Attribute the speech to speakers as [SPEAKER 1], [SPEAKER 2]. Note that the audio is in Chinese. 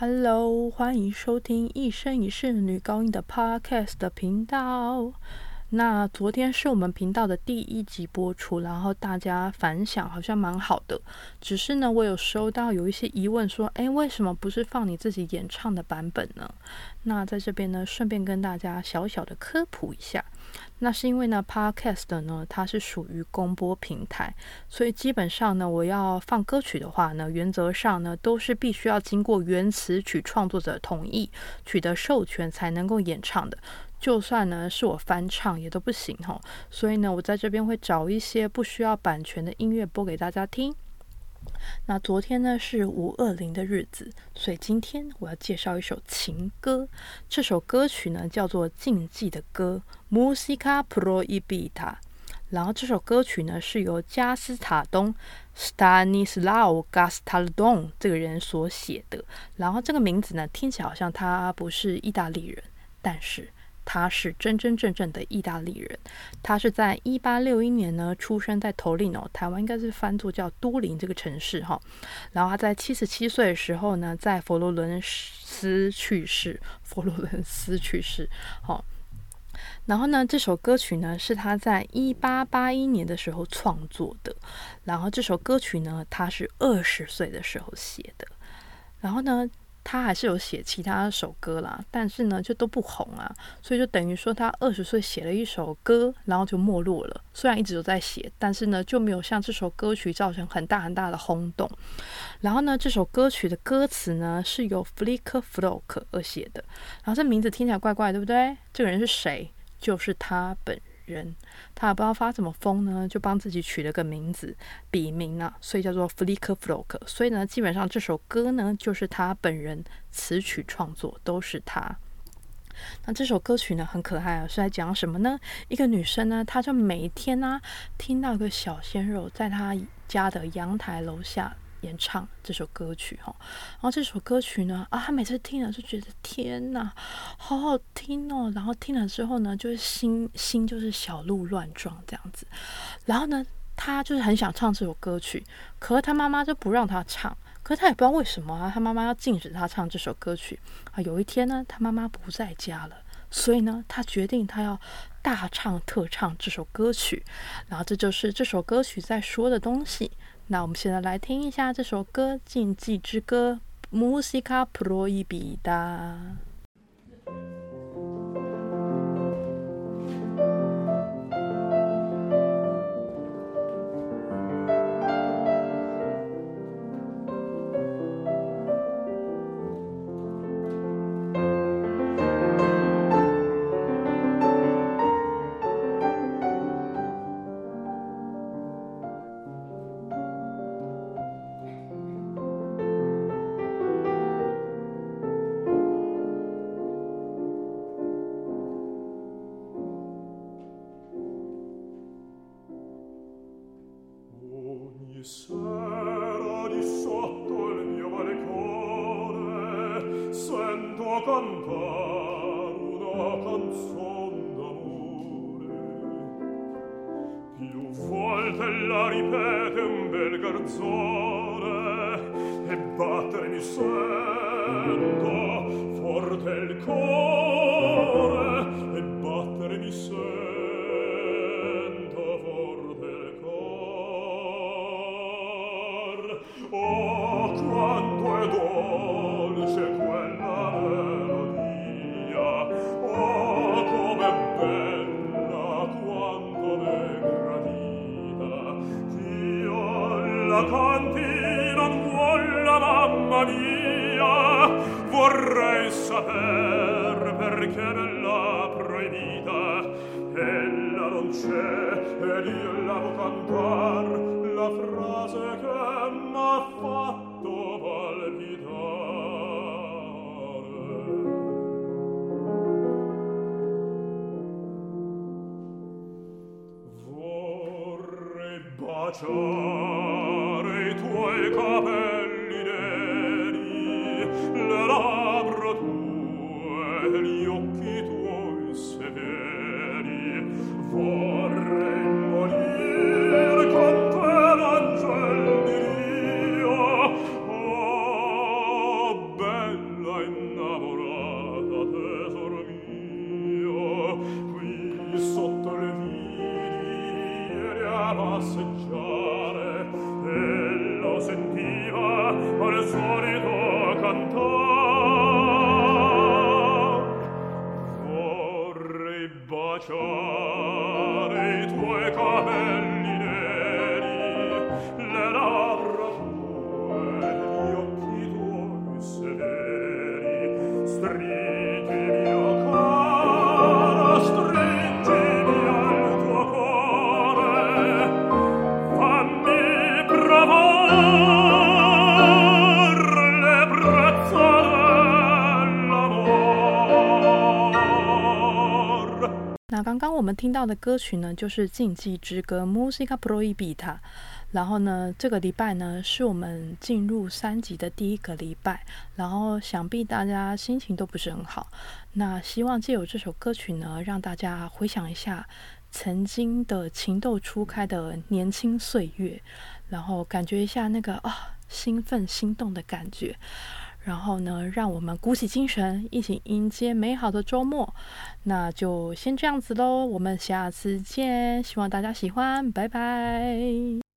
[SPEAKER 1] Hello，欢迎收听《一生一世女高音》的 Podcast 的频道。那昨天是我们频道的第一集播出，然后大家反响好像蛮好的。只是呢，我有收到有一些疑问，说：“诶，为什么不是放你自己演唱的版本呢？”那在这边呢，顺便跟大家小小的科普一下。那是因为呢，Podcast 呢，它是属于公播平台，所以基本上呢，我要放歌曲的话呢，原则上呢，都是必须要经过原词曲创作者同意，取得授权才能够演唱的。就算呢是我翻唱也都不行哈，所以呢我在这边会找一些不需要版权的音乐播给大家听。那昨天呢是五二零的日子，所以今天我要介绍一首情歌。这首歌曲呢叫做《禁忌的歌》（Musica Proibita）。然后这首歌曲呢是由加斯塔东 （Stanislao Gastaldon） 这个人所写的。然后这个名字呢听起来好像他不是意大利人，但是。他是真真正正的意大利人，他是在一八六一年呢出生在头林哦，台湾应该是翻作叫都灵这个城市哈。然后他在七十七岁的时候呢，在佛罗伦斯去世，佛罗伦斯去世。好，然后呢，这首歌曲呢是他在一八八一年的时候创作的。然后这首歌曲呢，他是二十岁的时候写的。然后呢？他还是有写其他首歌啦，但是呢，就都不红啊，所以就等于说他二十岁写了一首歌，然后就没落了。虽然一直都在写，但是呢，就没有像这首歌曲造成很大很大的轰动。然后呢，这首歌曲的歌词呢是由 Flicker Flock 而写的，然后这名字听起来怪怪，对不对？这个人是谁？就是他本。人，他也不知道发什么疯呢，就帮自己取了个名字，笔名啊，所以叫做 Flicker Flock。所以呢，基本上这首歌呢，就是他本人词曲创作，都是他。那这首歌曲呢，很可爱啊，是在讲什么呢？一个女生呢，她就每天呢，听到一个小鲜肉在她家的阳台楼下。演唱这首歌曲哈，然后这首歌曲呢，啊，他每次听了就觉得天哪，好好听哦。然后听了之后呢，就是心心就是小鹿乱撞这样子。然后呢，他就是很想唱这首歌曲，可是他妈妈就不让他唱。可是他也不知道为什么啊，他妈妈要禁止他唱这首歌曲啊。有一天呢，他妈妈不在家了，所以呢，他决定他要大唱特唱这首歌曲。然后这就是这首歌曲在说的东西。那我们现在来听一下这首歌《禁忌之歌》，Musica Proibita
[SPEAKER 2] sotto il mio balcone sento cantar una canzon d'amore. Più la ripete un bel e battere mi sento forte il cuore e battere mi sento vacanti non vuol la mamma mia. Vorrei saper perché me l'ha proibita ella non c'è ed io la vo cantar la frase che m'ha fatto palpitare Vorrei baciare cui capelli baciare i tuoi capelli neri, le labbra tue, gli occhi tuoi severi,
[SPEAKER 1] stringi 刚刚我们听到的歌曲呢，就是《禁忌之歌》（Musica Proibita）。然后呢，这个礼拜呢，是我们进入三级的第一个礼拜，然后想必大家心情都不是很好。那希望借由这首歌曲呢，让大家回想一下曾经的情窦初开的年轻岁月，然后感觉一下那个啊兴奋心动的感觉。然后呢，让我们鼓起精神，一起迎接美好的周末。那就先这样子喽，我们下次见，希望大家喜欢，拜拜。